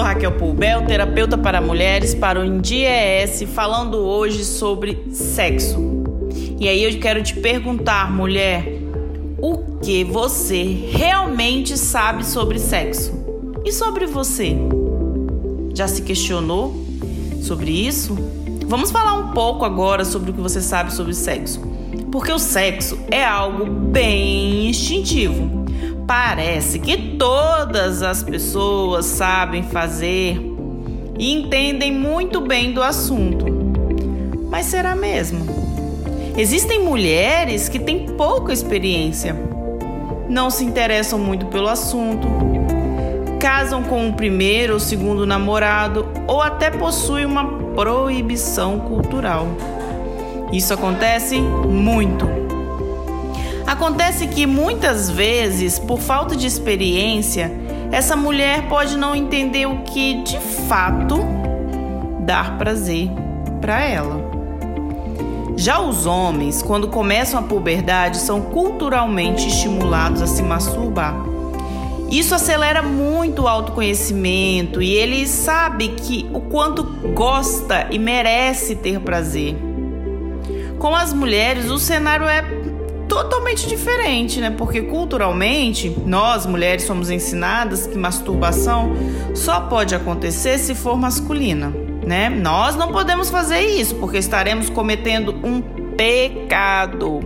sou Raquel Poubel, terapeuta para mulheres para o INDIES, falando hoje sobre sexo. E aí eu quero te perguntar, mulher, o que você realmente sabe sobre sexo? E sobre você? Já se questionou sobre isso? Vamos falar um pouco agora sobre o que você sabe sobre sexo. Porque o sexo é algo bem instintivo Parece que todas as pessoas sabem fazer e entendem muito bem do assunto. Mas será mesmo? Existem mulheres que têm pouca experiência, não se interessam muito pelo assunto, casam com o primeiro ou segundo namorado ou até possuem uma proibição cultural. Isso acontece muito. Acontece que muitas vezes, por falta de experiência, essa mulher pode não entender o que de fato dar prazer para ela. Já os homens, quando começam a puberdade, são culturalmente estimulados a se masturbar. Isso acelera muito o autoconhecimento e ele sabe que o quanto gosta e merece ter prazer. Com as mulheres, o cenário é totalmente diferente, né? Porque culturalmente, nós mulheres somos ensinadas que masturbação só pode acontecer se for masculina, né? Nós não podemos fazer isso porque estaremos cometendo um pecado.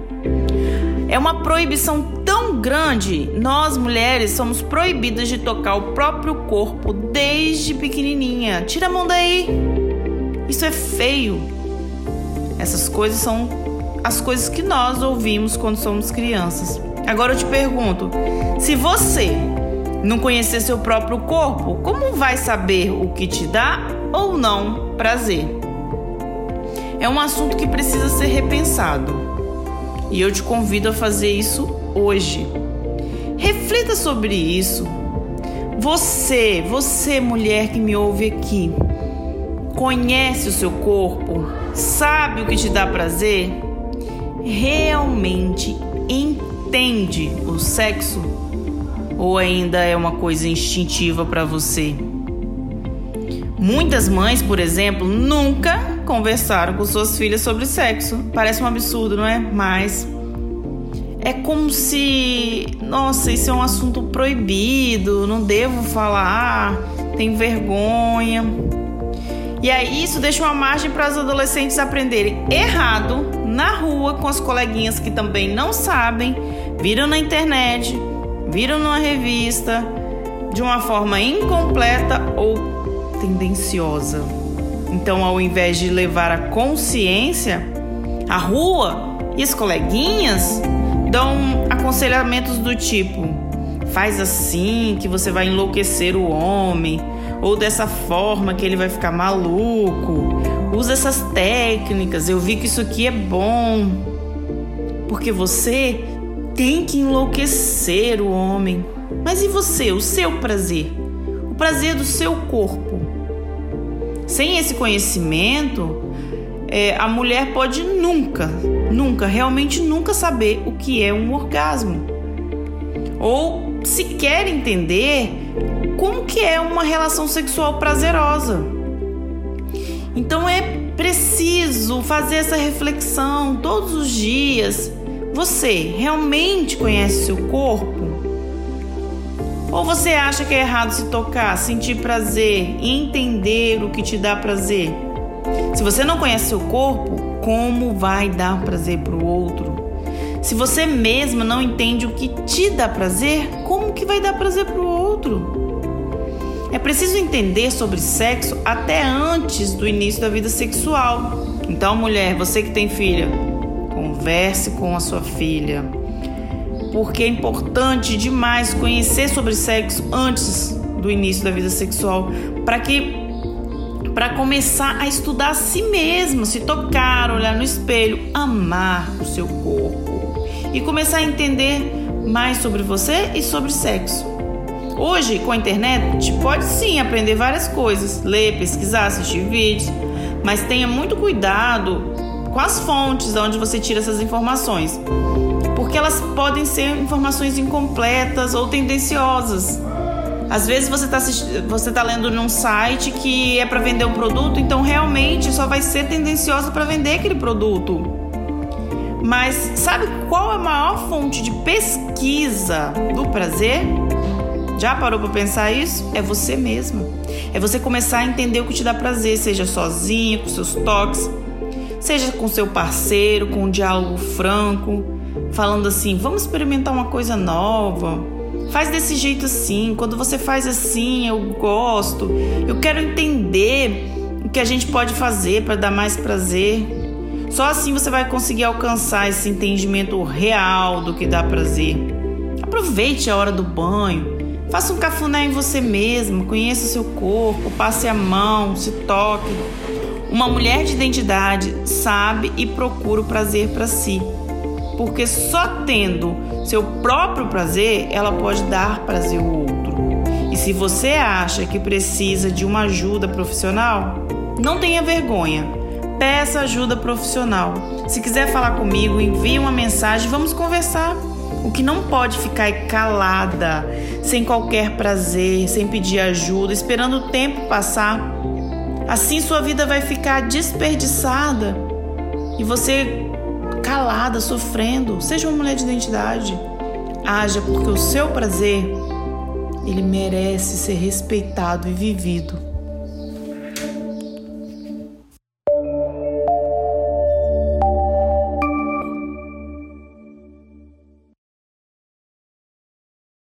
É uma proibição tão grande. Nós mulheres somos proibidas de tocar o próprio corpo desde pequenininha. Tira a mão daí. Isso é feio. Essas coisas são as coisas que nós ouvimos quando somos crianças. Agora eu te pergunto: se você não conhecer seu próprio corpo, como vai saber o que te dá ou não prazer? É um assunto que precisa ser repensado. E eu te convido a fazer isso hoje. Reflita sobre isso. Você, você mulher que me ouve aqui, conhece o seu corpo? Sabe o que te dá prazer? Realmente entende o sexo ou ainda é uma coisa instintiva para você? Muitas mães, por exemplo, nunca conversaram com suas filhas sobre sexo. Parece um absurdo, não é? Mas é como se, nossa, isso é um assunto proibido, não devo falar, tem vergonha. E aí isso deixa uma margem para os adolescentes aprenderem errado na rua com as coleguinhas que também não sabem, viram na internet, viram numa revista de uma forma incompleta ou tendenciosa. Então, ao invés de levar a consciência, a rua e as coleguinhas dão aconselhamentos do tipo: faz assim que você vai enlouquecer o homem ou dessa forma que ele vai ficar maluco. Usa essas técnicas. Eu vi que isso aqui é bom. Porque você tem que enlouquecer o homem. Mas e você, o seu prazer? O prazer do seu corpo. Sem esse conhecimento, é, a mulher pode nunca, nunca, realmente nunca saber o que é um orgasmo. Ou sequer entender como que é uma relação sexual prazerosa. Então é preciso fazer essa reflexão todos os dias. Você realmente conhece seu corpo? Ou você acha que é errado se tocar, sentir prazer e entender o que te dá prazer? Se você não conhece seu corpo, como vai dar prazer para o outro? Se você mesma não entende o que te dá prazer, como que vai dar prazer para o outro? É preciso entender sobre sexo até antes do início da vida sexual. Então, mulher, você que tem filha, converse com a sua filha. Porque é importante demais conhecer sobre sexo antes do início da vida sexual, para que para começar a estudar a si mesmo, se tocar, olhar no espelho, amar o seu corpo e começar a entender mais sobre você e sobre sexo. Hoje, com a internet, pode sim aprender várias coisas, ler, pesquisar, assistir vídeos, mas tenha muito cuidado com as fontes de onde você tira essas informações, porque elas podem ser informações incompletas ou tendenciosas. Às vezes você está você tá lendo num site que é para vender um produto, então realmente só vai ser tendencioso para vender aquele produto. Mas sabe qual é a maior fonte de pesquisa do prazer? Já parou para pensar isso? É você mesma. É você começar a entender o que te dá prazer, seja sozinha, com seus toques, seja com seu parceiro, com um diálogo franco, falando assim: vamos experimentar uma coisa nova. Faz desse jeito assim. Quando você faz assim, eu gosto. Eu quero entender o que a gente pode fazer para dar mais prazer. Só assim você vai conseguir alcançar esse entendimento real do que dá prazer. Aproveite a hora do banho. Faça um cafuné em você mesmo, conheça o seu corpo, passe a mão, se toque. Uma mulher de identidade sabe e procura o prazer para si, porque só tendo seu próprio prazer ela pode dar prazer ao outro. E se você acha que precisa de uma ajuda profissional, não tenha vergonha. Peça ajuda profissional. Se quiser falar comigo, envie uma mensagem, vamos conversar. O que não pode ficar é calada, sem qualquer prazer, sem pedir ajuda, esperando o tempo passar Assim sua vida vai ficar desperdiçada e você calada, sofrendo. Seja uma mulher de identidade. Haja porque o seu prazer ele merece ser respeitado e vivido.